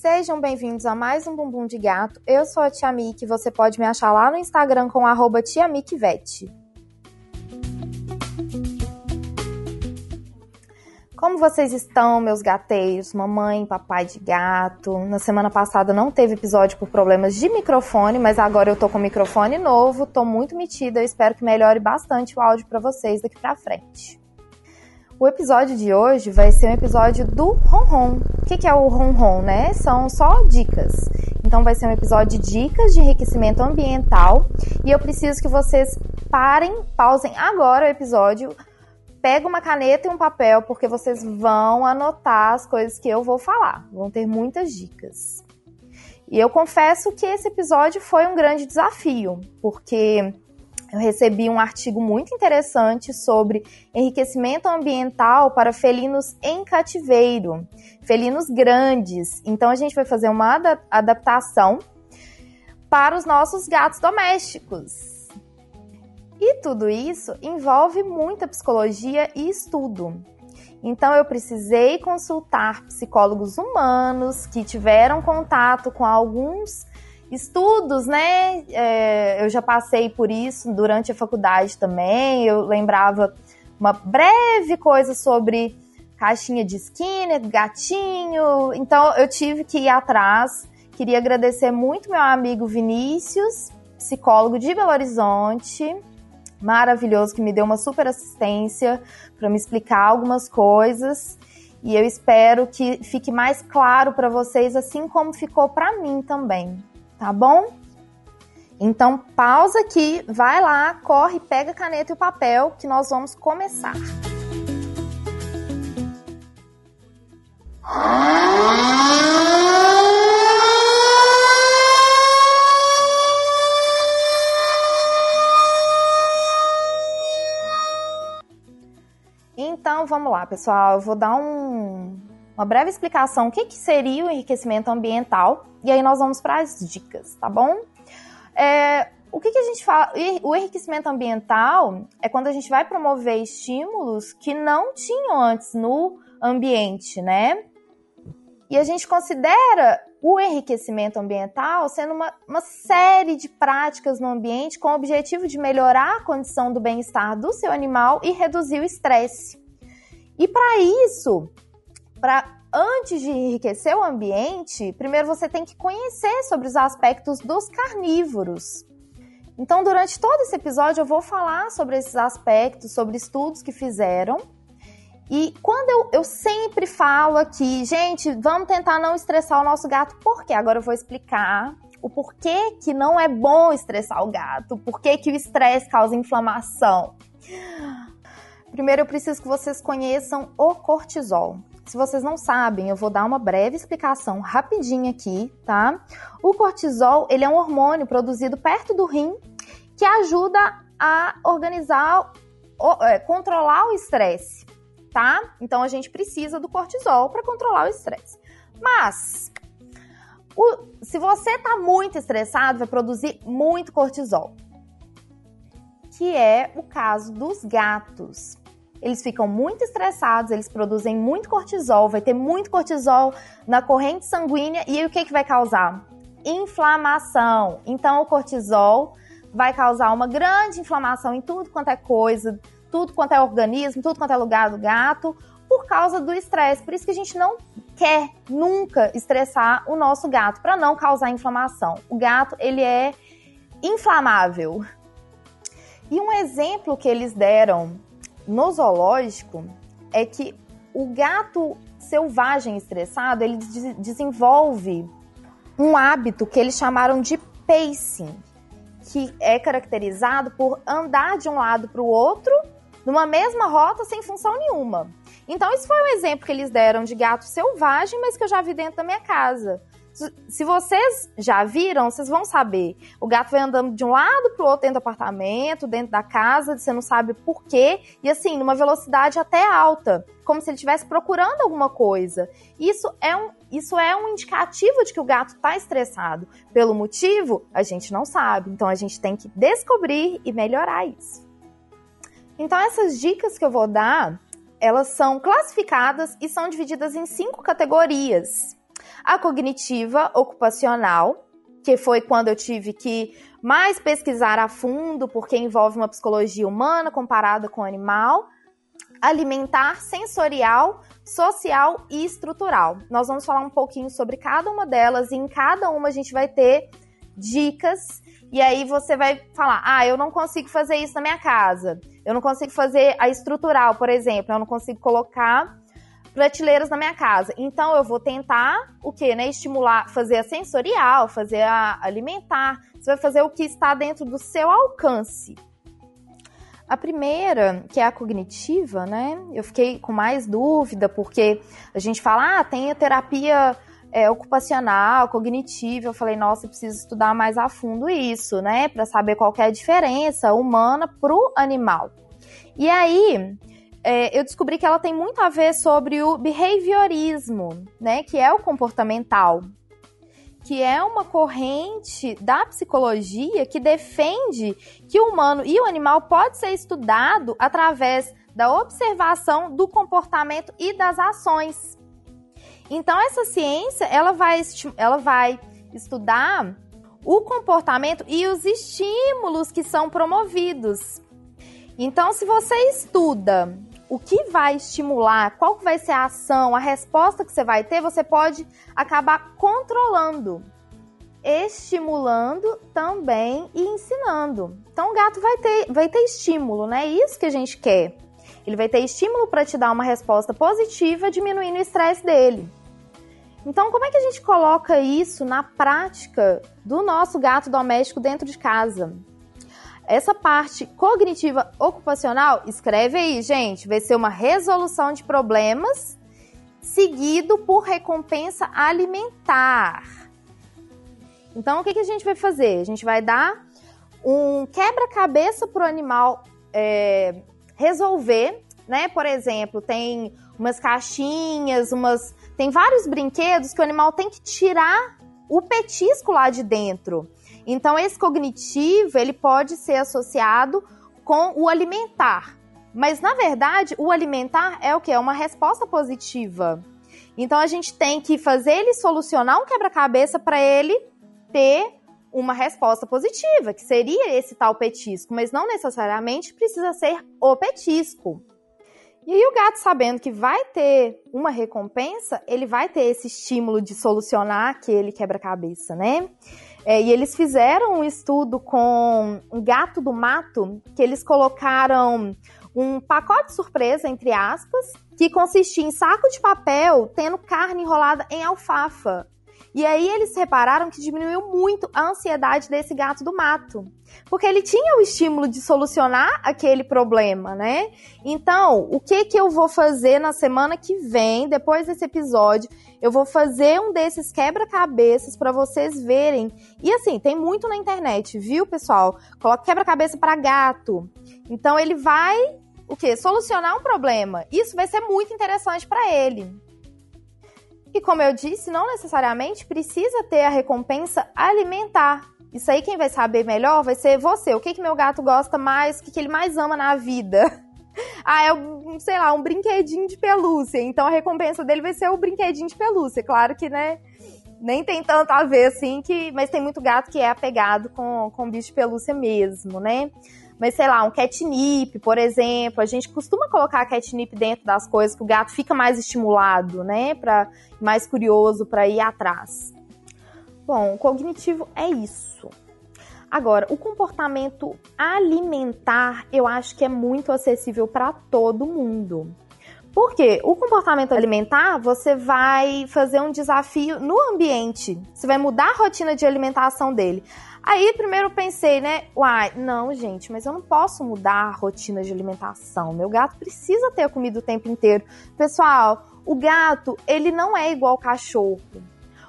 Sejam bem-vindos a mais um Bumbum de Gato. Eu sou a Tia Miki, você pode me achar lá no Instagram com arroba TiaMikiVete. Como vocês estão, meus gateiros, mamãe, papai de gato? Na semana passada não teve episódio por problemas de microfone, mas agora eu tô com microfone novo, tô muito metida, espero que melhore bastante o áudio para vocês daqui para frente. O episódio de hoje vai ser um episódio do ronron. O que, é o ronron, né? São só dicas. Então vai ser um episódio de dicas de enriquecimento ambiental e eu preciso que vocês parem, pausem agora o episódio, pega uma caneta e um papel porque vocês vão anotar as coisas que eu vou falar. Vão ter muitas dicas. E eu confesso que esse episódio foi um grande desafio, porque eu recebi um artigo muito interessante sobre enriquecimento ambiental para felinos em cativeiro, felinos grandes. Então a gente vai fazer uma adaptação para os nossos gatos domésticos. E tudo isso envolve muita psicologia e estudo. Então eu precisei consultar psicólogos humanos que tiveram contato com alguns estudos, né? É, eu já passei por isso durante a faculdade também. Eu lembrava uma breve coisa sobre caixinha de Skinner, gatinho. Então eu tive que ir atrás. Queria agradecer muito meu amigo Vinícius, psicólogo de Belo Horizonte, maravilhoso que me deu uma super assistência para me explicar algumas coisas. E eu espero que fique mais claro para vocês, assim como ficou para mim também tá bom? Então pausa aqui, vai lá, corre, pega a caneta e o papel que nós vamos começar. Então vamos lá, pessoal. Eu vou dar um, uma breve explicação o que, que seria o enriquecimento ambiental e aí nós vamos para as dicas, tá bom? É, o que, que, a gente fala? O enriquecimento ambiental é quando a gente vai promover estímulos que não tinham antes no ambiente, né? E a gente considera o enriquecimento ambiental sendo uma, uma série de práticas no ambiente com o objetivo de melhorar a condição do bem-estar do seu animal e reduzir o estresse. E para isso, para antes de enriquecer o ambiente, primeiro você tem que conhecer sobre os aspectos dos carnívoros. Então, durante todo esse episódio, eu vou falar sobre esses aspectos, sobre estudos que fizeram. E quando eu, eu sempre falo aqui, gente, vamos tentar não estressar o nosso gato, por quê? Agora eu vou explicar o porquê que não é bom estressar o gato, porquê que o estresse causa inflamação. Primeiro, eu preciso que vocês conheçam o cortisol. Se vocês não sabem, eu vou dar uma breve explicação rapidinho aqui, tá? O cortisol, ele é um hormônio produzido perto do rim que ajuda a organizar, é, controlar o estresse, tá? Então a gente precisa do cortisol para controlar o estresse. Mas o, se você está muito estressado, vai produzir muito cortisol, que é o caso dos gatos eles ficam muito estressados, eles produzem muito cortisol, vai ter muito cortisol na corrente sanguínea e aí o que, que vai causar? Inflamação. Então o cortisol vai causar uma grande inflamação em tudo quanto é coisa, tudo quanto é organismo, tudo quanto é lugar do gato, por causa do estresse. Por isso que a gente não quer nunca estressar o nosso gato, para não causar inflamação. O gato, ele é inflamável. E um exemplo que eles deram no zoológico é que o gato selvagem estressado ele desenvolve um hábito que eles chamaram de pacing, que é caracterizado por andar de um lado para o outro numa mesma rota sem função nenhuma. Então, isso foi um exemplo que eles deram de gato selvagem, mas que eu já vi dentro da minha casa. Se vocês já viram, vocês vão saber. O gato vai andando de um lado pro outro dentro do apartamento, dentro da casa, você não sabe por quê, e assim, numa velocidade até alta, como se ele estivesse procurando alguma coisa. Isso é um, isso é um indicativo de que o gato está estressado. Pelo motivo, a gente não sabe. Então a gente tem que descobrir e melhorar isso. Então essas dicas que eu vou dar, elas são classificadas e são divididas em cinco categorias. A cognitiva ocupacional, que foi quando eu tive que mais pesquisar a fundo, porque envolve uma psicologia humana comparada com animal. Alimentar, sensorial, social e estrutural. Nós vamos falar um pouquinho sobre cada uma delas e em cada uma a gente vai ter dicas e aí você vai falar: "Ah, eu não consigo fazer isso na minha casa. Eu não consigo fazer a estrutural, por exemplo, eu não consigo colocar prateleiras na minha casa. Então eu vou tentar o que, né? Estimular, fazer a sensorial, fazer a alimentar. Você vai fazer o que está dentro do seu alcance. A primeira, que é a cognitiva, né? Eu fiquei com mais dúvida, porque a gente fala, ah, tem a terapia é, ocupacional, cognitiva. Eu falei, nossa, eu preciso estudar mais a fundo isso, né? Para saber qual é a diferença humana pro animal. E aí, é, eu descobri que ela tem muito a ver sobre o behaviorismo, né? Que é o comportamental. Que é uma corrente da psicologia que defende que o humano e o animal pode ser estudado através da observação do comportamento e das ações. Então essa ciência ela vai, ela vai estudar o comportamento e os estímulos que são promovidos. Então, se você estuda o que vai estimular, qual vai ser a ação, a resposta que você vai ter, você pode acabar controlando, estimulando também e ensinando. Então o gato vai ter, vai ter estímulo, né? É isso que a gente quer. Ele vai ter estímulo para te dar uma resposta positiva, diminuindo o estresse dele. Então, como é que a gente coloca isso na prática do nosso gato doméstico dentro de casa? Essa parte cognitiva ocupacional, escreve aí, gente, vai ser uma resolução de problemas seguido por recompensa alimentar. Então, o que, que a gente vai fazer? A gente vai dar um quebra-cabeça para o animal é, resolver, né? Por exemplo, tem umas caixinhas, umas. Tem vários brinquedos que o animal tem que tirar o petisco lá de dentro. Então, esse cognitivo, ele pode ser associado com o alimentar. Mas, na verdade, o alimentar é o que? É uma resposta positiva. Então, a gente tem que fazer ele solucionar um quebra-cabeça para ele ter uma resposta positiva, que seria esse tal petisco, mas não necessariamente precisa ser o petisco. E aí o gato sabendo que vai ter uma recompensa, ele vai ter esse estímulo de solucionar aquele quebra-cabeça, né? É, e eles fizeram um estudo com um gato do mato, que eles colocaram um pacote surpresa, entre aspas, que consistia em saco de papel tendo carne enrolada em alfafa. E aí eles repararam que diminuiu muito a ansiedade desse gato do mato. Porque ele tinha o estímulo de solucionar aquele problema, né? Então, o que que eu vou fazer na semana que vem, depois desse episódio? Eu vou fazer um desses quebra-cabeças para vocês verem. E assim, tem muito na internet, viu, pessoal? Coloca quebra-cabeça para gato. Então ele vai o quê? Solucionar um problema. Isso vai ser muito interessante para ele. E como eu disse, não necessariamente precisa ter a recompensa alimentar. Isso aí quem vai saber melhor vai ser você. O que, que meu gato gosta mais, o que, que ele mais ama na vida. ah, é, um, sei lá, um brinquedinho de pelúcia. Então a recompensa dele vai ser o brinquedinho de pelúcia. Claro que, né, nem tem tanto a ver assim, que, mas tem muito gato que é apegado com, com bicho de pelúcia mesmo, né? Mas sei lá, um catnip, por exemplo, a gente costuma colocar catnip dentro das coisas que o gato fica mais estimulado, né, para mais curioso para ir atrás. Bom, o cognitivo é isso. Agora, o comportamento alimentar, eu acho que é muito acessível para todo mundo. Porque o comportamento alimentar, você vai fazer um desafio no ambiente. Você vai mudar a rotina de alimentação dele. Aí primeiro pensei, né? Uai, não, gente, mas eu não posso mudar a rotina de alimentação. Meu gato precisa ter comida o tempo inteiro. Pessoal, o gato, ele não é igual ao cachorro.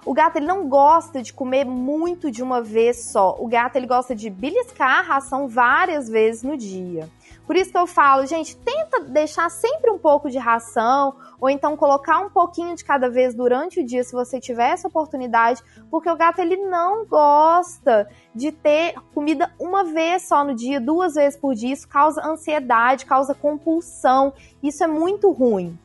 O gato ele não gosta de comer muito de uma vez só. O gato ele gosta de beliscar a ração várias vezes no dia. Por isso que eu falo, gente, tenta deixar sempre um pouco de ração, ou então colocar um pouquinho de cada vez durante o dia, se você tiver essa oportunidade, porque o gato ele não gosta de ter comida uma vez só no dia, duas vezes por dia. Isso causa ansiedade, causa compulsão. Isso é muito ruim.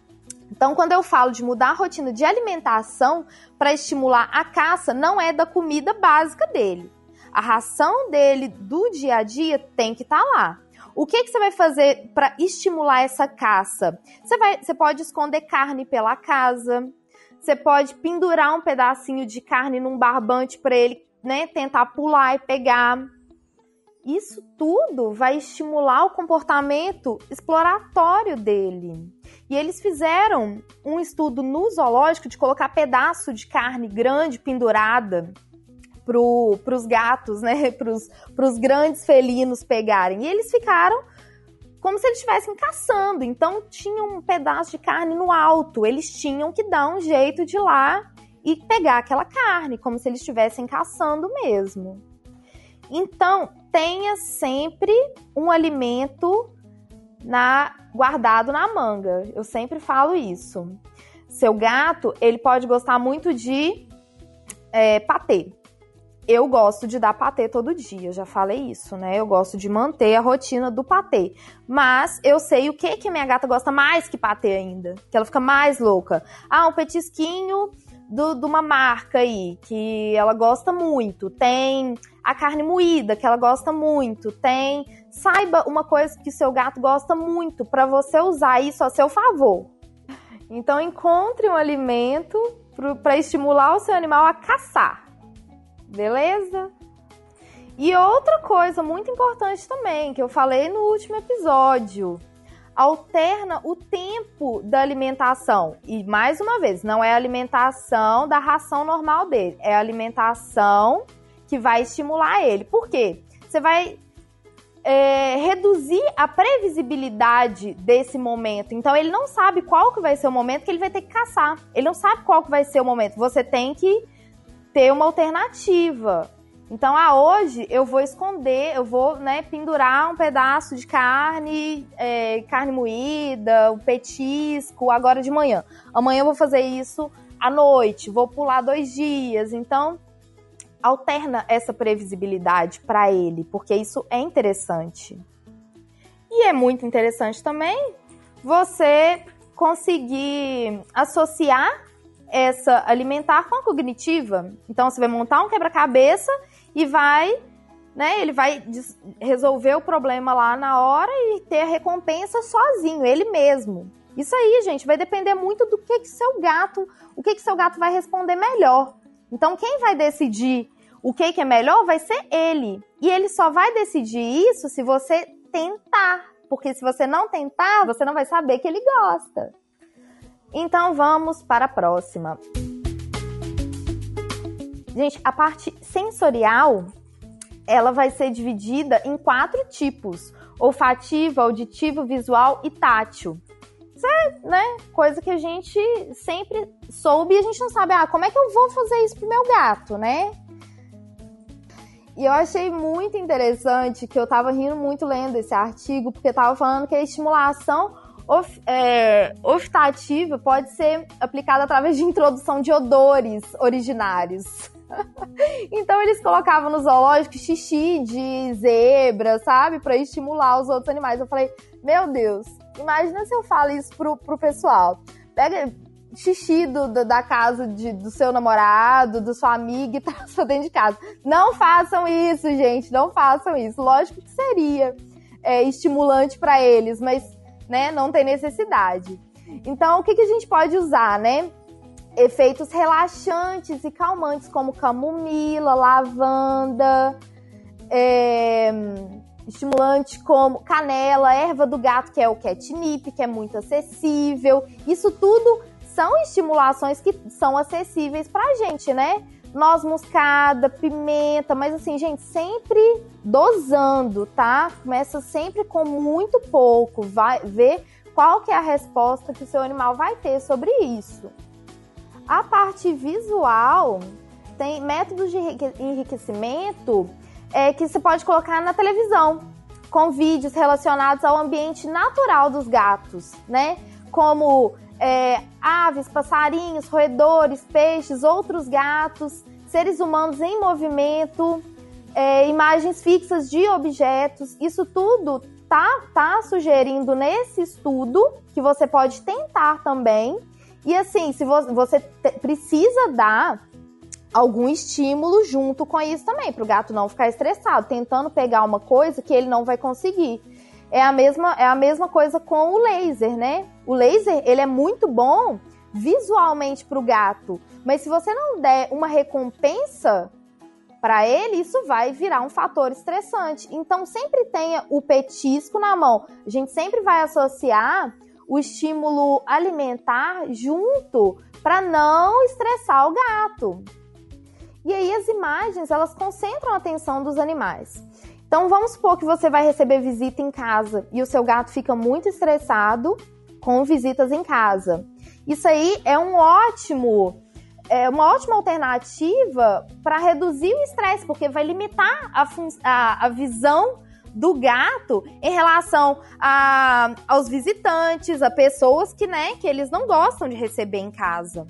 Então, quando eu falo de mudar a rotina de alimentação para estimular a caça, não é da comida básica dele. A ração dele do dia a dia tem que estar tá lá. O que, que você vai fazer para estimular essa caça? Você, vai, você pode esconder carne pela casa, você pode pendurar um pedacinho de carne num barbante para ele né, tentar pular e pegar. Isso tudo vai estimular o comportamento exploratório dele. E eles fizeram um estudo no zoológico de colocar pedaço de carne grande pendurada para os gatos, né? Para os grandes felinos pegarem. E eles ficaram como se eles estivessem caçando. Então tinha um pedaço de carne no alto. Eles tinham que dar um jeito de ir lá e pegar aquela carne, como se eles estivessem caçando mesmo. Então, tenha sempre um alimento na guardado na manga. Eu sempre falo isso. Seu gato, ele pode gostar muito de é, patê. Eu gosto de dar patê todo dia, já falei isso, né? Eu gosto de manter a rotina do patê. Mas eu sei o que que minha gata gosta mais que patê ainda, que ela fica mais louca. Ah, um petisquinho do, de uma marca aí que ela gosta muito. Tem a carne moída que ela gosta muito. Tem saiba uma coisa que seu gato gosta muito para você usar isso a seu favor. Então encontre um alimento para estimular o seu animal a caçar. Beleza? E outra coisa muito importante também, que eu falei no último episódio, alterna o tempo da alimentação. E mais uma vez, não é a alimentação da ração normal dele, é a alimentação que vai estimular ele. Por quê? Você vai é, reduzir a previsibilidade desse momento. Então ele não sabe qual que vai ser o momento que ele vai ter que caçar. Ele não sabe qual que vai ser o momento. Você tem que ter uma alternativa. Então, ah, hoje eu vou esconder, eu vou né, pendurar um pedaço de carne, é, carne moída, um petisco, agora de manhã. Amanhã eu vou fazer isso à noite, vou pular dois dias. Então, alterna essa previsibilidade para ele, porque isso é interessante. E é muito interessante também você conseguir associar essa alimentar com a cognitiva. Então você vai montar um quebra-cabeça e vai, né, ele vai resolver o problema lá na hora e ter a recompensa sozinho, ele mesmo. Isso aí, gente, vai depender muito do que que seu gato, o que que seu gato vai responder melhor. Então quem vai decidir o que que é melhor vai ser ele. E ele só vai decidir isso se você tentar, porque se você não tentar, você não vai saber que ele gosta. Então vamos para a próxima. Gente, a parte sensorial, ela vai ser dividida em quatro tipos: olfativo, auditivo, visual e tátil. Isso é, né, coisa que a gente sempre soube e a gente não sabe, ah, como é que eu vou fazer isso pro meu gato, né? E eu achei muito interessante que eu tava rindo muito lendo esse artigo, porque tava falando que a estimulação of, é, pode ser aplicada através de introdução de odores originários. então eles colocavam no zoológico xixi de zebra, sabe? Para estimular os outros animais. Eu falei, meu Deus, imagina se eu falo isso pro, pro pessoal. Pega xixi do, do, da casa de, do seu namorado, do sua amiga e tá dentro de casa. Não façam isso, gente, não façam isso. Lógico que seria é, estimulante para eles, mas né? Não tem necessidade. Então, o que, que a gente pode usar, né? Efeitos relaxantes e calmantes, como camomila, lavanda, é, estimulante como canela, erva do gato, que é o catnip, que é muito acessível. Isso tudo são estimulações que são acessíveis pra gente, né? Noz moscada, pimenta, mas assim, gente, sempre dosando, tá? Começa sempre com muito pouco, vai ver qual que é a resposta que o seu animal vai ter sobre isso. A parte visual tem métodos de enriquecimento é, que você pode colocar na televisão, com vídeos relacionados ao ambiente natural dos gatos, né? Como é, aves, passarinhos, roedores, peixes, outros gatos, seres humanos em movimento. é, imagens fixas de objetos. Isso tudo tá, tá sugerindo nesse estudo que você pode tentar também. E assim, se você, você precisa dar algum estímulo junto com isso também, para o gato não ficar estressado, tentando pegar uma coisa que ele não vai conseguir. É a mesma, é a mesma coisa com o laser, né? O laser, ele é muito bom visualmente para o gato, mas se você não der uma recompensa para ele, isso vai virar um fator estressante. Então, sempre tenha o petisco na mão. A gente sempre vai associar o estímulo alimentar junto para não estressar o gato. E aí as imagens, elas concentram a atenção dos animais. Então vamos supor que você vai receber visita em casa e o seu gato fica muito estressado com visitas em casa. Isso aí é um ótimo é uma ótima alternativa para reduzir o estresse, porque vai limitar a, a, a visão do gato em relação a, aos visitantes, a pessoas que, né, que eles não gostam de receber em casa.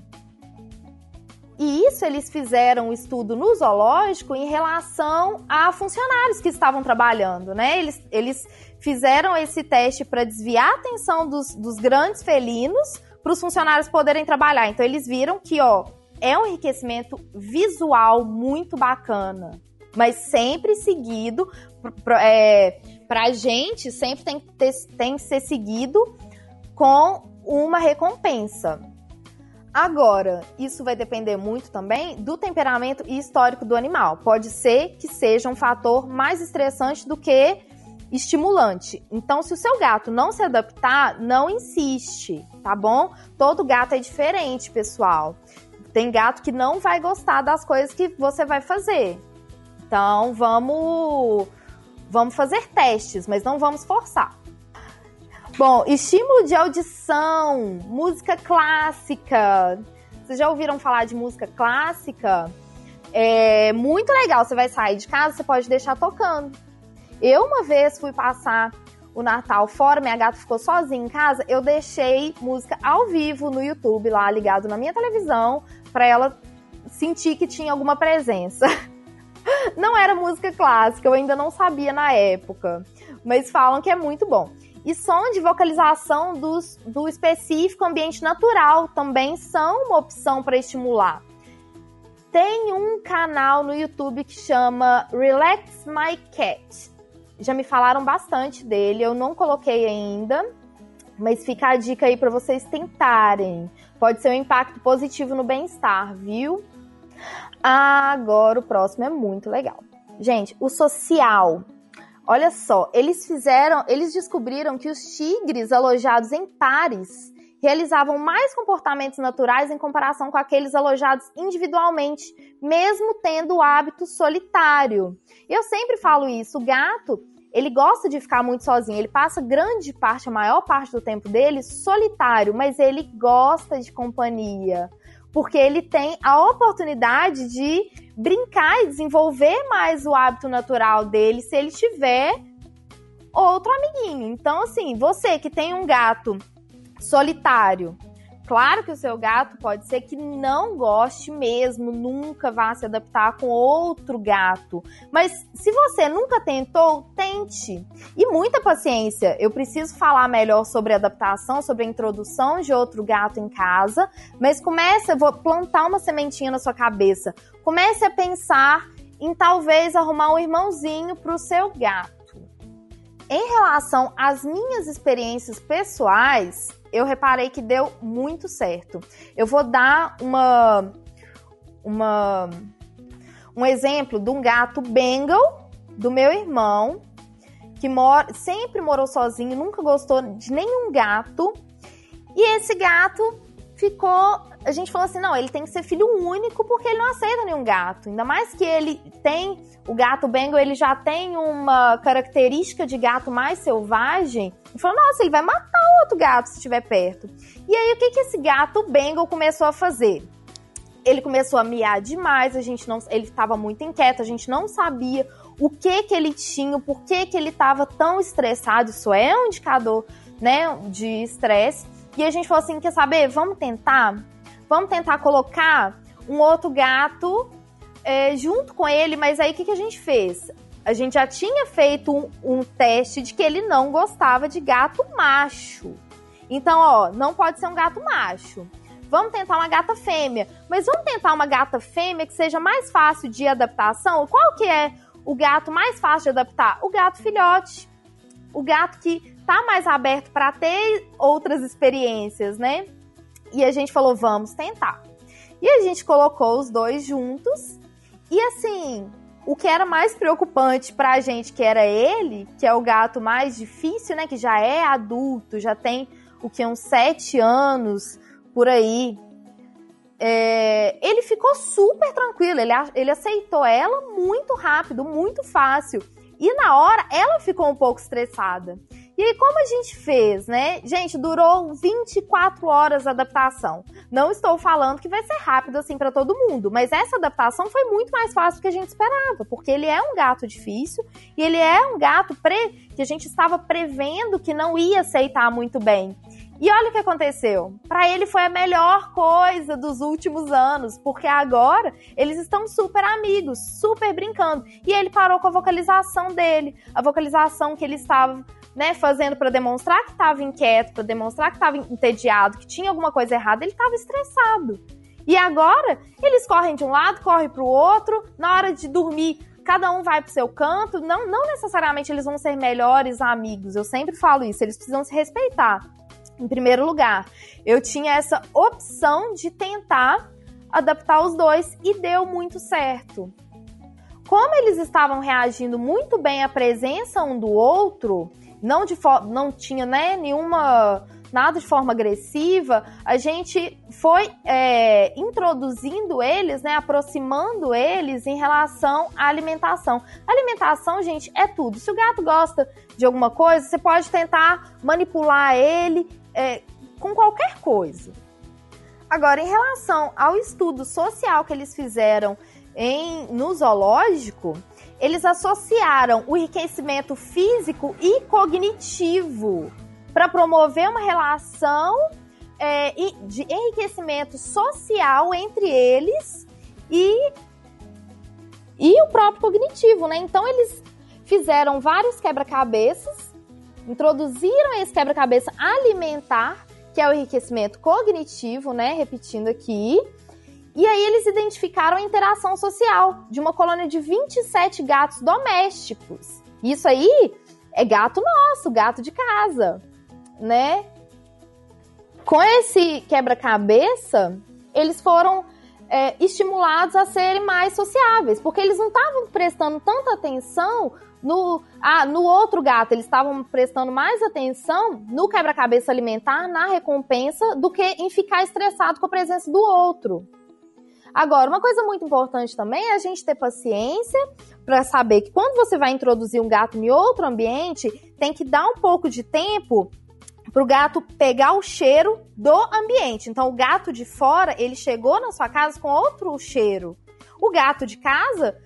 E isso eles fizeram um estudo no zoológico em relação a funcionários que estavam trabalhando, né? Eles, eles fizeram esse teste para desviar a atenção dos, dos grandes felinos para os funcionários poderem trabalhar. Então eles viram que, ó, é um enriquecimento visual muito bacana, mas sempre seguido é, para a gente sempre tem que, ter, tem que ser seguido com uma recompensa. Agora, isso vai depender muito também do temperamento e histórico do animal. Pode ser que seja um fator mais estressante do que estimulante. Então, se o seu gato não se adaptar, não insiste, tá bom? Todo gato é diferente, pessoal. Tem gato que não vai gostar das coisas que você vai fazer. Então, vamos vamos fazer testes, mas não vamos forçar. Bom, estímulo de audição, música clássica. Vocês já ouviram falar de música clássica? É muito legal. Você vai sair de casa, você pode deixar tocando. Eu uma vez fui passar o Natal fora, minha gata ficou sozinha em casa, eu deixei música ao vivo no YouTube lá ligado na minha televisão para ela sentir que tinha alguma presença. Não era música clássica, eu ainda não sabia na época, mas falam que é muito bom. E som de vocalização dos, do específico ambiente natural também são uma opção para estimular. Tem um canal no YouTube que chama Relax My Cat. Já me falaram bastante dele, eu não coloquei ainda, mas fica a dica aí para vocês tentarem. Pode ser um impacto positivo no bem-estar, viu? Agora o próximo é muito legal. Gente, o social. Olha só, eles fizeram, eles descobriram que os tigres alojados em pares realizavam mais comportamentos naturais em comparação com aqueles alojados individualmente, mesmo tendo o hábito solitário. Eu sempre falo isso, o gato, ele gosta de ficar muito sozinho, ele passa grande parte, a maior parte do tempo dele solitário, mas ele gosta de companhia, porque ele tem a oportunidade de brincar e desenvolver mais o hábito natural dele se ele tiver outro amiguinho. Então, assim, você que tem um gato solitário, Claro que o seu gato pode ser que não goste mesmo, nunca vá se adaptar com outro gato. Mas se você nunca tentou, tente. E muita paciência. Eu preciso falar melhor sobre adaptação, sobre a introdução de outro gato em casa. Mas comece, eu vou plantar uma sementinha na sua cabeça. Comece a pensar em talvez arrumar um irmãozinho para o seu gato. Em relação às minhas experiências pessoais, eu reparei que deu muito certo. Eu vou dar uma, uma um exemplo de um gato Bengal do meu irmão, que mora, sempre morou sozinho, nunca gostou de nenhum gato. E esse gato ficou. A gente falou assim: não, ele tem que ser filho único porque ele não aceita nenhum gato. Ainda mais que ele tem. O gato Bengal, ele já tem uma característica de gato mais selvagem. Ele falou: nossa, ele vai matar o outro gato se estiver perto. E aí, o que, que esse gato Bengal começou a fazer? Ele começou a miar demais, a gente não, ele estava muito inquieto, a gente não sabia o que que ele tinha, por que que ele estava tão estressado. Isso é um indicador, né, de estresse. E a gente falou assim: quer saber? Vamos tentar? Vamos tentar colocar um outro gato é, junto com ele, mas aí o que, que a gente fez? A gente já tinha feito um, um teste de que ele não gostava de gato macho. Então, ó, não pode ser um gato macho. Vamos tentar uma gata fêmea. Mas vamos tentar uma gata fêmea que seja mais fácil de adaptação? Qual que é o gato mais fácil de adaptar? O gato filhote. O gato que tá mais aberto para ter outras experiências, né? E a gente falou, vamos tentar. E a gente colocou os dois juntos. E assim, o que era mais preocupante pra gente, que era ele, que é o gato mais difícil, né? Que já é adulto, já tem o que, uns sete anos por aí. É, ele ficou super tranquilo, ele, ele aceitou ela muito rápido, muito fácil. E na hora, ela ficou um pouco estressada. E aí, como a gente fez, né? Gente, durou 24 horas a adaptação. Não estou falando que vai ser rápido assim para todo mundo, mas essa adaptação foi muito mais fácil do que a gente esperava, porque ele é um gato difícil e ele é um gato pre... que a gente estava prevendo que não ia aceitar muito bem. E olha o que aconteceu. Para ele foi a melhor coisa dos últimos anos, porque agora eles estão super amigos, super brincando. E ele parou com a vocalização dele, a vocalização que ele estava né, fazendo para demonstrar que estava inquieto, para demonstrar que estava entediado, que tinha alguma coisa errada, ele estava estressado. E agora eles correm de um lado, correm para o outro, na hora de dormir cada um vai pro seu canto. Não, não necessariamente eles vão ser melhores amigos. Eu sempre falo isso. Eles precisam se respeitar. Em primeiro lugar, eu tinha essa opção de tentar adaptar os dois e deu muito certo. Como eles estavam reagindo muito bem à presença um do outro, não de não tinha né, nenhuma nada de forma agressiva, a gente foi é, introduzindo eles, né, aproximando eles em relação à alimentação. Alimentação, gente, é tudo. Se o gato gosta de alguma coisa, você pode tentar manipular ele é, com qualquer coisa. Agora, em relação ao estudo social que eles fizeram em, no zoológico, eles associaram o enriquecimento físico e cognitivo para promover uma relação é, de enriquecimento social entre eles e, e o próprio cognitivo, né? Então eles fizeram vários quebra-cabeças introduziram esse quebra-cabeça alimentar, que é o enriquecimento cognitivo, né? Repetindo aqui. E aí eles identificaram a interação social de uma colônia de 27 gatos domésticos. Isso aí é gato nosso, gato de casa, né? Com esse quebra-cabeça, eles foram é, estimulados a serem mais sociáveis, porque eles não estavam prestando tanta atenção no, ah, no outro gato, eles estavam prestando mais atenção no quebra-cabeça alimentar, na recompensa, do que em ficar estressado com a presença do outro. Agora, uma coisa muito importante também é a gente ter paciência para saber que quando você vai introduzir um gato em outro ambiente, tem que dar um pouco de tempo para o gato pegar o cheiro do ambiente. Então, o gato de fora, ele chegou na sua casa com outro cheiro. O gato de casa,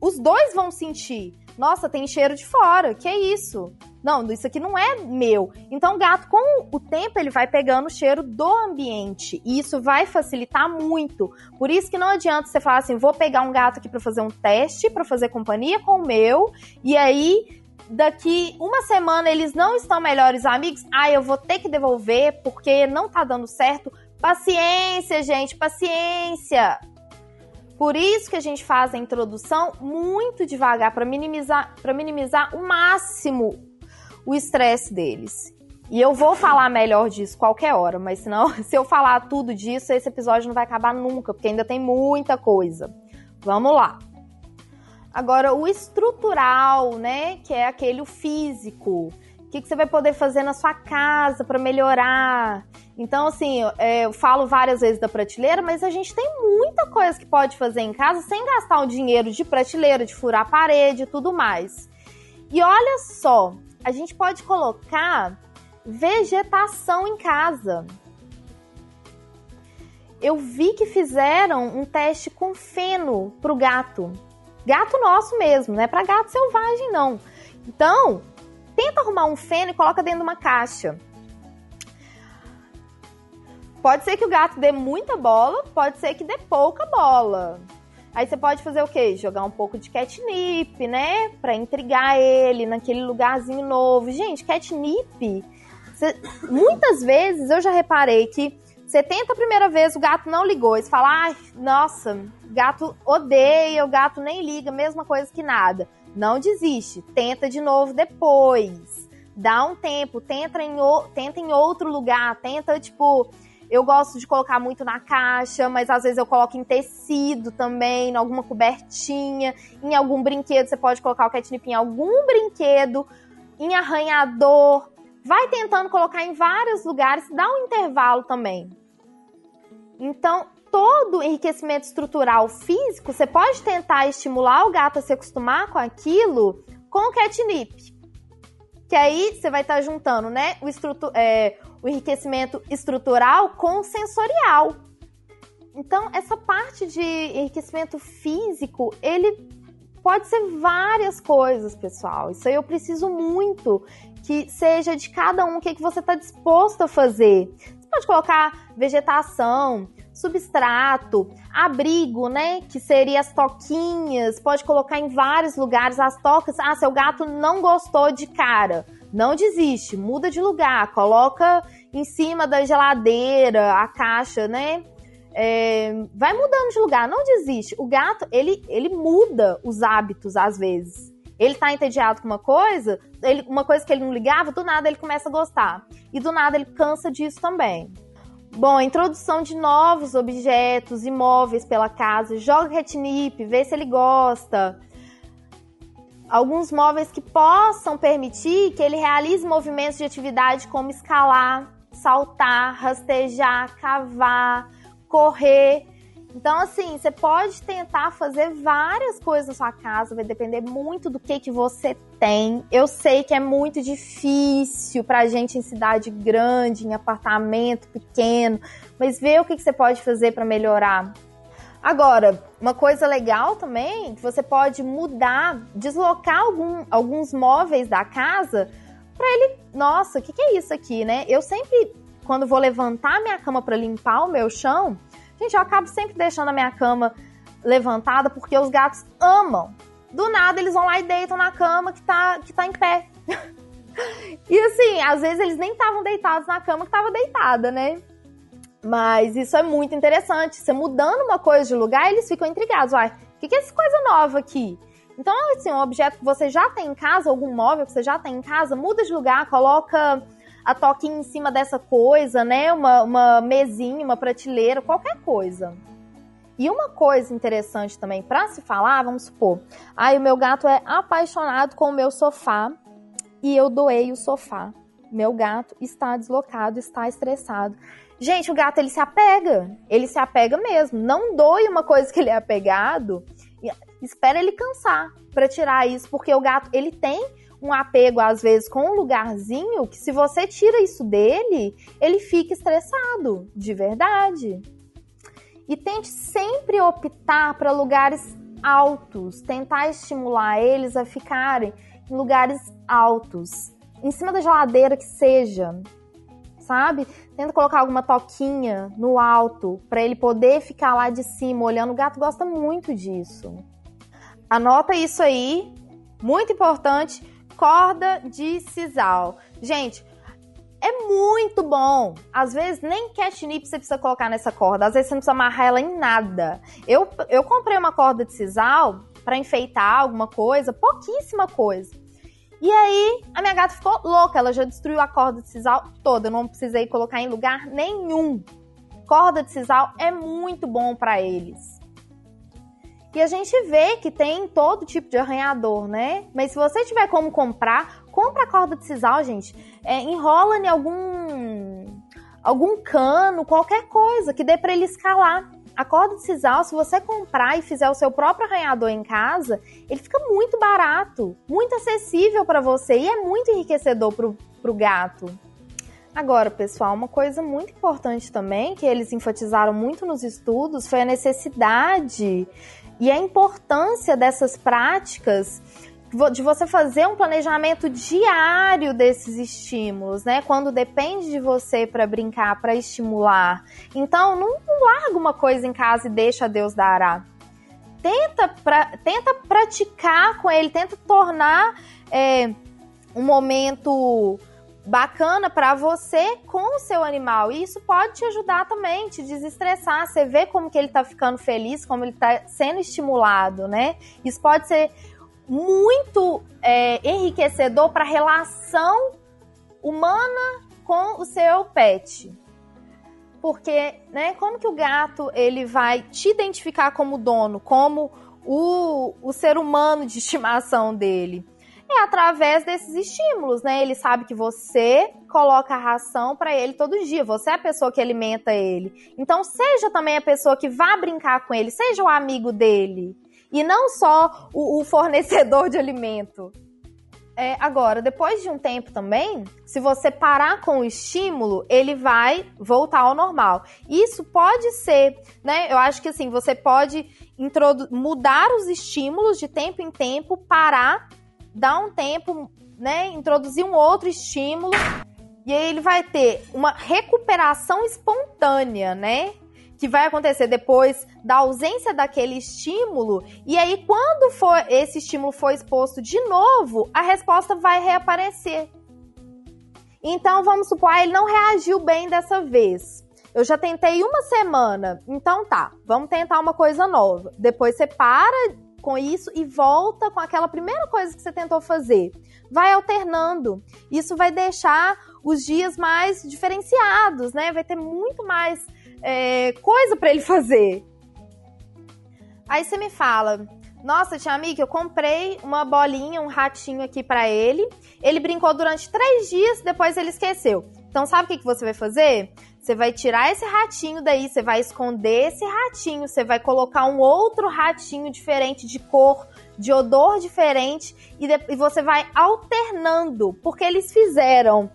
os dois vão sentir. Nossa, tem cheiro de fora. Que é isso? Não, isso aqui não é meu. Então, o gato, com o tempo, ele vai pegando o cheiro do ambiente. E isso vai facilitar muito. Por isso que não adianta você falar assim: vou pegar um gato aqui para fazer um teste, para fazer companhia com o meu, e aí. Daqui uma semana eles não estão melhores amigos. Ah, eu vou ter que devolver porque não tá dando certo. Paciência, gente, paciência. Por isso que a gente faz a introdução muito devagar para minimizar, para minimizar o máximo o estresse deles. E eu vou falar melhor disso qualquer hora, mas senão, se eu falar tudo disso, esse episódio não vai acabar nunca, porque ainda tem muita coisa. Vamos lá. Agora, o estrutural, né? Que é aquele o físico. O que, que você vai poder fazer na sua casa para melhorar? Então, assim, é, eu falo várias vezes da prateleira, mas a gente tem muita coisa que pode fazer em casa sem gastar o dinheiro de prateleira, de furar a parede e tudo mais. E olha só, a gente pode colocar vegetação em casa. Eu vi que fizeram um teste com feno pro gato. Gato nosso mesmo, não é para gato selvagem, não. Então, tenta arrumar um feno e coloca dentro de uma caixa. Pode ser que o gato dê muita bola, pode ser que dê pouca bola. Aí você pode fazer o quê? Jogar um pouco de catnip, né? Pra intrigar ele naquele lugarzinho novo. Gente, catnip, você, muitas vezes eu já reparei que você tenta a primeira vez, o gato não ligou. Você fala, ai, nossa, gato odeia, o gato nem liga, mesma coisa que nada. Não desiste, tenta de novo depois. Dá um tempo, tenta em, tenta em outro lugar, tenta, tipo, eu gosto de colocar muito na caixa, mas às vezes eu coloco em tecido também, em alguma cobertinha, em algum brinquedo. Você pode colocar o catnip em algum brinquedo, em arranhador. Vai tentando colocar em vários lugares, dá um intervalo também. Então, todo enriquecimento estrutural físico, você pode tentar estimular o gato a se acostumar com aquilo com o catnip. Que aí você vai estar juntando, né, o, é, o enriquecimento estrutural com sensorial. Então, essa parte de enriquecimento físico, ele pode ser várias coisas, pessoal. Isso aí eu preciso muito que seja de cada um o que, é que você está disposto a fazer pode colocar vegetação, substrato, abrigo, né? Que seria as toquinhas. Pode colocar em vários lugares as tocas. Ah, seu gato não gostou de cara. Não desiste, muda de lugar, coloca em cima da geladeira, a caixa, né? É, vai mudando de lugar, não desiste. O gato, ele, ele muda os hábitos às vezes. Ele tá entediado com uma coisa, ele, uma coisa que ele não ligava, do nada ele começa a gostar. E do nada ele cansa disso também. Bom, introdução de novos objetos imóveis pela casa, joga catnip, vê se ele gosta. Alguns móveis que possam permitir que ele realize movimentos de atividade como escalar, saltar, rastejar, cavar, correr. Então, assim, você pode tentar fazer várias coisas na sua casa, vai depender muito do que, que você tem. Eu sei que é muito difícil pra gente em cidade grande, em apartamento pequeno, mas vê o que, que você pode fazer para melhorar. Agora, uma coisa legal também, que você pode mudar, deslocar algum, alguns móveis da casa para ele. Nossa, o que, que é isso aqui, né? Eu sempre, quando vou levantar minha cama para limpar o meu chão, Gente, eu acabo sempre deixando a minha cama levantada porque os gatos amam. Do nada eles vão lá e deitam na cama que tá, que tá em pé. e assim, às vezes eles nem estavam deitados na cama que estava deitada, né? Mas isso é muito interessante. Você mudando uma coisa de lugar, eles ficam intrigados. Uai, o que, que é essa coisa nova aqui? Então, assim, um objeto que você já tem em casa, algum móvel que você já tem em casa, muda de lugar, coloca a toquinha em cima dessa coisa, né? Uma, uma mesinha, uma prateleira, qualquer coisa. E uma coisa interessante também para se falar, vamos supor, aí ah, o meu gato é apaixonado com o meu sofá e eu doei o sofá. Meu gato está deslocado, está estressado. Gente, o gato ele se apega, ele se apega mesmo. Não doe uma coisa que ele é apegado, espera ele cansar para tirar isso, porque o gato ele tem um apego, às vezes, com um lugarzinho, que se você tira isso dele, ele fica estressado, de verdade. E tente sempre optar para lugares altos, tentar estimular eles a ficarem em lugares altos, em cima da geladeira que seja, sabe? Tenta colocar alguma toquinha no alto para ele poder ficar lá de cima olhando. O gato gosta muito disso. Anota isso aí, muito importante corda de sisal. Gente, é muito bom. Às vezes nem catnip você precisa colocar nessa corda, às vezes você não precisa amarrar ela em nada. Eu, eu comprei uma corda de sisal para enfeitar alguma coisa, pouquíssima coisa. E aí, a minha gata ficou louca, ela já destruiu a corda de sisal toda, eu não precisei colocar em lugar nenhum. Corda de sisal é muito bom para eles. E a gente vê que tem todo tipo de arranhador, né? Mas se você tiver como comprar, compra a corda de sisal, gente. É, enrola em algum algum cano, qualquer coisa que dê para ele escalar. A corda de sisal, se você comprar e fizer o seu próprio arranhador em casa, ele fica muito barato, muito acessível para você e é muito enriquecedor pro, pro gato. Agora, pessoal, uma coisa muito importante também que eles enfatizaram muito nos estudos foi a necessidade e a importância dessas práticas de você fazer um planejamento diário desses estímulos, né? Quando depende de você para brincar, para estimular. Então, não, não larga uma coisa em casa e deixa Deus dará. tenta, pra, tenta praticar com ele, tenta tornar é, um momento bacana para você com o seu animal. E isso pode te ajudar também, te desestressar. Você vê como que ele tá ficando feliz, como ele tá sendo estimulado, né? Isso pode ser muito é, enriquecedor para a relação humana com o seu pet. Porque, né, como que o gato ele vai te identificar como dono, como o, o ser humano de estimação dele? É através desses estímulos, né? Ele sabe que você coloca a ração para ele todo dia. Você é a pessoa que alimenta ele. Então, seja também a pessoa que vá brincar com ele, seja o amigo dele. E não só o, o fornecedor de alimento. É, agora, depois de um tempo também, se você parar com o estímulo, ele vai voltar ao normal. Isso pode ser, né? Eu acho que assim, você pode mudar os estímulos de tempo em tempo, parar, dar um tempo, né? Introduzir um outro estímulo. E aí ele vai ter uma recuperação espontânea, né? Que vai acontecer depois da ausência daquele estímulo, e aí quando for esse estímulo for exposto de novo, a resposta vai reaparecer. Então vamos supor, ah, ele não reagiu bem dessa vez. Eu já tentei uma semana, então tá, vamos tentar uma coisa nova. Depois você para com isso e volta com aquela primeira coisa que você tentou fazer. Vai alternando. Isso vai deixar os dias mais diferenciados, né? Vai ter muito mais é, coisa para ele fazer. Aí você me fala, nossa, tia amiga, eu comprei uma bolinha, um ratinho aqui para ele. Ele brincou durante três dias, depois ele esqueceu. Então sabe o que, que você vai fazer? Você vai tirar esse ratinho daí, você vai esconder esse ratinho, você vai colocar um outro ratinho diferente de cor, de odor diferente e, de, e você vai alternando, porque eles fizeram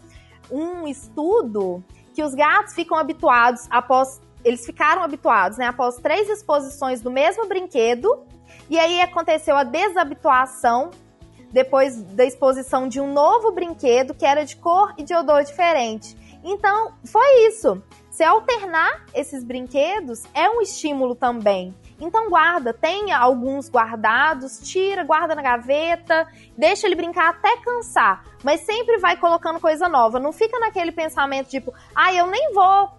um estudo que os gatos ficam habituados após. Eles ficaram habituados, né? Após três exposições do mesmo brinquedo. E aí aconteceu a desabituação depois da exposição de um novo brinquedo que era de cor e de odor diferente. Então, foi isso. Se alternar esses brinquedos é um estímulo também. Então guarda, tenha alguns guardados, tira, guarda na gaveta, deixa ele brincar até cansar, mas sempre vai colocando coisa nova. Não fica naquele pensamento tipo, ah, eu nem vou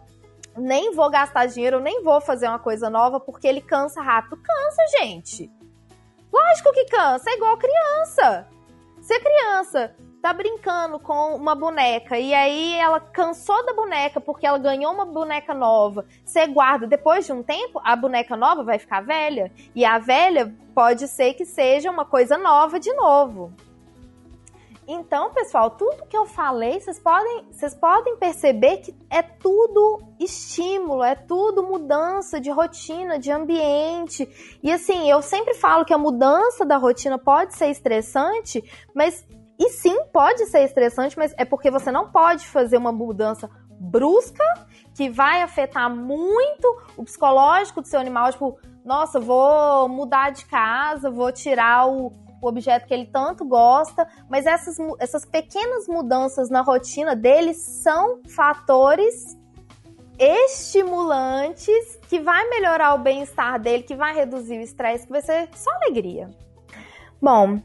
nem vou gastar dinheiro, eu nem vou fazer uma coisa nova porque ele cansa rápido. Cansa, gente. Lógico que cansa, é igual criança. Ser criança tá brincando com uma boneca e aí ela cansou da boneca porque ela ganhou uma boneca nova. Você guarda, depois de um tempo, a boneca nova vai ficar velha e a velha pode ser que seja uma coisa nova de novo. Então, pessoal, tudo que eu falei, vocês podem, vocês podem perceber que é tudo estímulo, é tudo mudança de rotina, de ambiente. E assim, eu sempre falo que a mudança da rotina pode ser estressante, mas e sim, pode ser estressante, mas é porque você não pode fazer uma mudança brusca que vai afetar muito o psicológico do seu animal. Tipo, nossa, vou mudar de casa, vou tirar o, o objeto que ele tanto gosta. Mas essas, essas pequenas mudanças na rotina dele são fatores estimulantes que vai melhorar o bem-estar dele, que vai reduzir o estresse, que vai ser só alegria. Bom,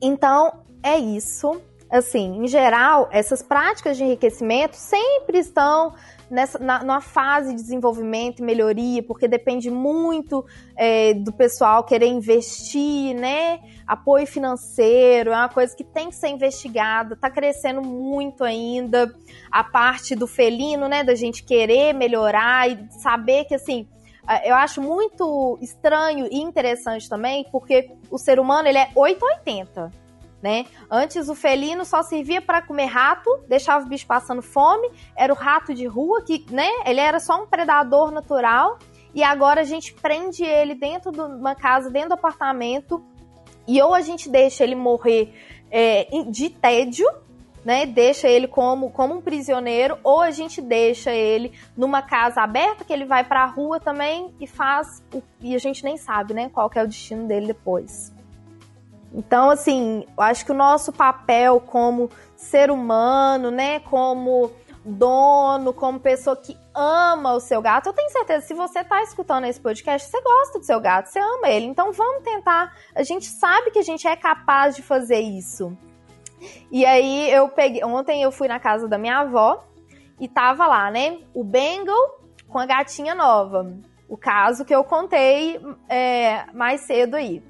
então é isso. Assim, em geral, essas práticas de enriquecimento sempre estão nessa, na, numa fase de desenvolvimento e melhoria, porque depende muito é, do pessoal querer investir, né? Apoio financeiro é uma coisa que tem que ser investigada, está crescendo muito ainda. A parte do felino, né? Da gente querer melhorar e saber que assim é, eu acho muito estranho e interessante também, porque o ser humano ele é 880 né? Antes o felino só servia para comer rato, deixava o bicho passando fome, era o rato de rua que, né? Ele era só um predador natural e agora a gente prende ele dentro de uma casa, dentro do apartamento e ou a gente deixa ele morrer é, de tédio, né? Deixa ele como, como um prisioneiro, ou a gente deixa ele numa casa aberta que ele vai para a rua também e faz o, e a gente nem sabe, né? Qual é o destino dele depois. Então, assim, eu acho que o nosso papel como ser humano, né, como dono, como pessoa que ama o seu gato. Eu tenho certeza, se você tá escutando esse podcast, você gosta do seu gato, você ama ele. Então vamos tentar. A gente sabe que a gente é capaz de fazer isso. E aí eu peguei. Ontem eu fui na casa da minha avó e tava lá, né? O Bengal com a gatinha nova. O caso que eu contei é, mais cedo aí.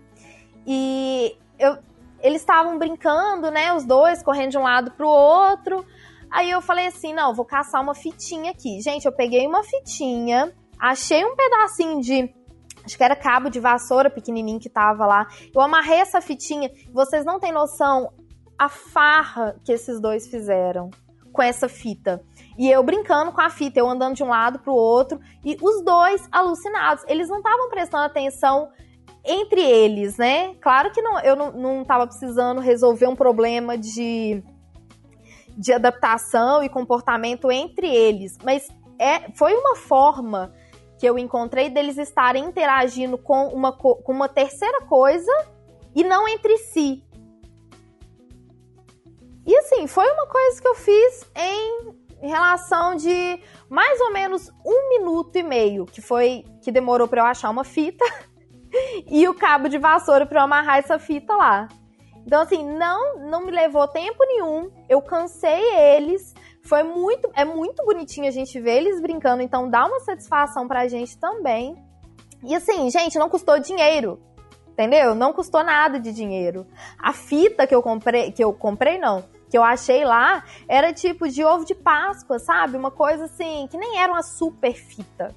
E eu, eles estavam brincando, né? Os dois correndo de um lado pro outro. Aí eu falei assim: não, vou caçar uma fitinha aqui. Gente, eu peguei uma fitinha, achei um pedacinho de. Acho que era cabo de vassoura pequenininho que tava lá. Eu amarrei essa fitinha. Vocês não têm noção a farra que esses dois fizeram com essa fita. E eu brincando com a fita, eu andando de um lado pro outro, e os dois alucinados. Eles não estavam prestando atenção entre eles, né? Claro que não, eu não, não tava precisando resolver um problema de de adaptação e comportamento entre eles, mas é, foi uma forma que eu encontrei deles estarem interagindo com uma, com uma terceira coisa e não entre si. E assim, foi uma coisa que eu fiz em relação de mais ou menos um minuto e meio, que foi que demorou para eu achar uma fita e o cabo de vassoura para eu amarrar essa fita lá. Então, assim, não, não me levou tempo nenhum. Eu cansei eles. Foi muito, é muito bonitinho a gente ver eles brincando, então dá uma satisfação pra gente também. E assim, gente, não custou dinheiro. Entendeu? Não custou nada de dinheiro. A fita que eu comprei, que eu comprei não, que eu achei lá, era tipo de ovo de Páscoa, sabe? Uma coisa assim, que nem era uma super fita.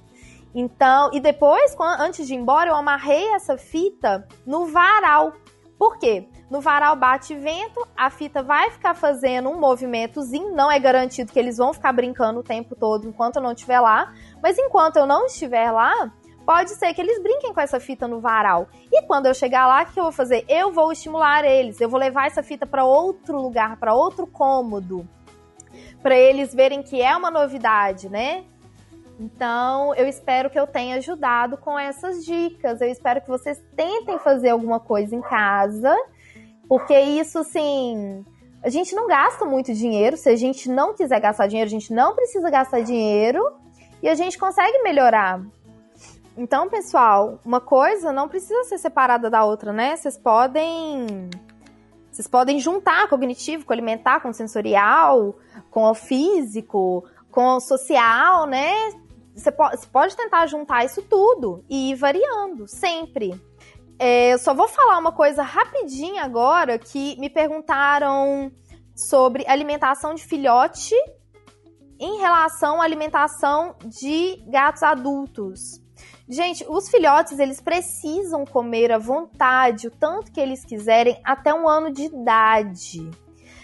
Então, e depois, antes de ir embora, eu amarrei essa fita no varal. Por quê? No varal bate vento, a fita vai ficar fazendo um movimentozinho, não é garantido que eles vão ficar brincando o tempo todo enquanto eu não estiver lá, mas enquanto eu não estiver lá, pode ser que eles brinquem com essa fita no varal. E quando eu chegar lá, o que eu vou fazer? Eu vou estimular eles, eu vou levar essa fita para outro lugar, para outro cômodo, para eles verem que é uma novidade, né? Então, eu espero que eu tenha ajudado com essas dicas. Eu espero que vocês tentem fazer alguma coisa em casa porque isso, assim, a gente não gasta muito dinheiro. Se a gente não quiser gastar dinheiro, a gente não precisa gastar dinheiro e a gente consegue melhorar. Então, pessoal, uma coisa não precisa ser separada da outra, né? Vocês podem. Vocês podem juntar cognitivo com alimentar, com sensorial, com o físico, com o social, né? Você pode, pode tentar juntar isso tudo e ir variando, sempre. É, eu só vou falar uma coisa rapidinho agora que me perguntaram sobre alimentação de filhote em relação à alimentação de gatos adultos. Gente, os filhotes eles precisam comer à vontade, o tanto que eles quiserem, até um ano de idade.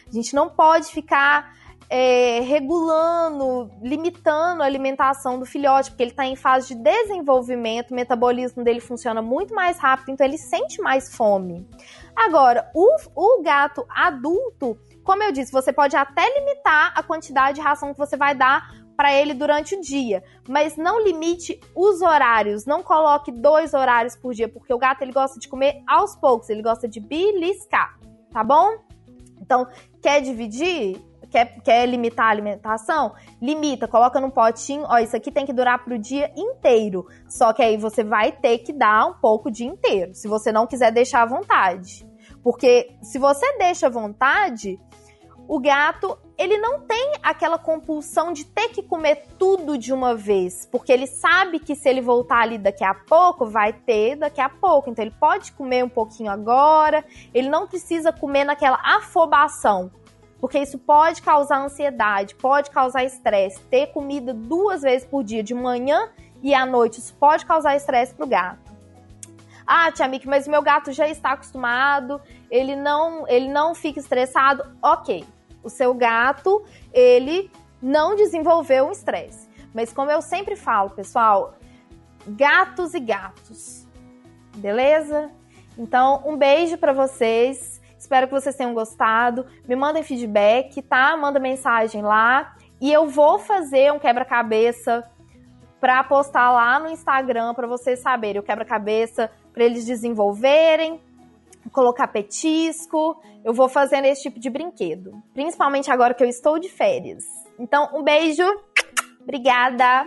A gente não pode ficar é, regulando, limitando a alimentação do filhote, porque ele está em fase de desenvolvimento, o metabolismo dele funciona muito mais rápido, então ele sente mais fome. Agora, o, o gato adulto, como eu disse, você pode até limitar a quantidade de ração que você vai dar para ele durante o dia, mas não limite os horários, não coloque dois horários por dia, porque o gato ele gosta de comer aos poucos, ele gosta de beliscar, tá bom? Então, quer dividir? Quer, quer limitar a alimentação? Limita, coloca num potinho, ó, isso aqui tem que durar pro dia inteiro. Só que aí você vai ter que dar um pouco o dia inteiro, se você não quiser deixar à vontade. Porque se você deixa à vontade, o gato, ele não tem aquela compulsão de ter que comer tudo de uma vez, porque ele sabe que se ele voltar ali daqui a pouco, vai ter daqui a pouco. Então ele pode comer um pouquinho agora, ele não precisa comer naquela afobação porque isso pode causar ansiedade, pode causar estresse. Ter comida duas vezes por dia, de manhã e à noite, isso pode causar estresse para o gato. Ah, Tia Miki, mas meu gato já está acostumado, ele não, ele não fica estressado. Ok, o seu gato, ele não desenvolveu um estresse. Mas como eu sempre falo, pessoal, gatos e gatos, beleza? Então, um beijo para vocês. Espero que vocês tenham gostado. Me mandem feedback, tá? Manda mensagem lá. E eu vou fazer um quebra-cabeça para postar lá no Instagram para vocês saberem o quebra-cabeça para eles desenvolverem, colocar petisco. Eu vou fazendo esse tipo de brinquedo, principalmente agora que eu estou de férias. Então, um beijo. Obrigada.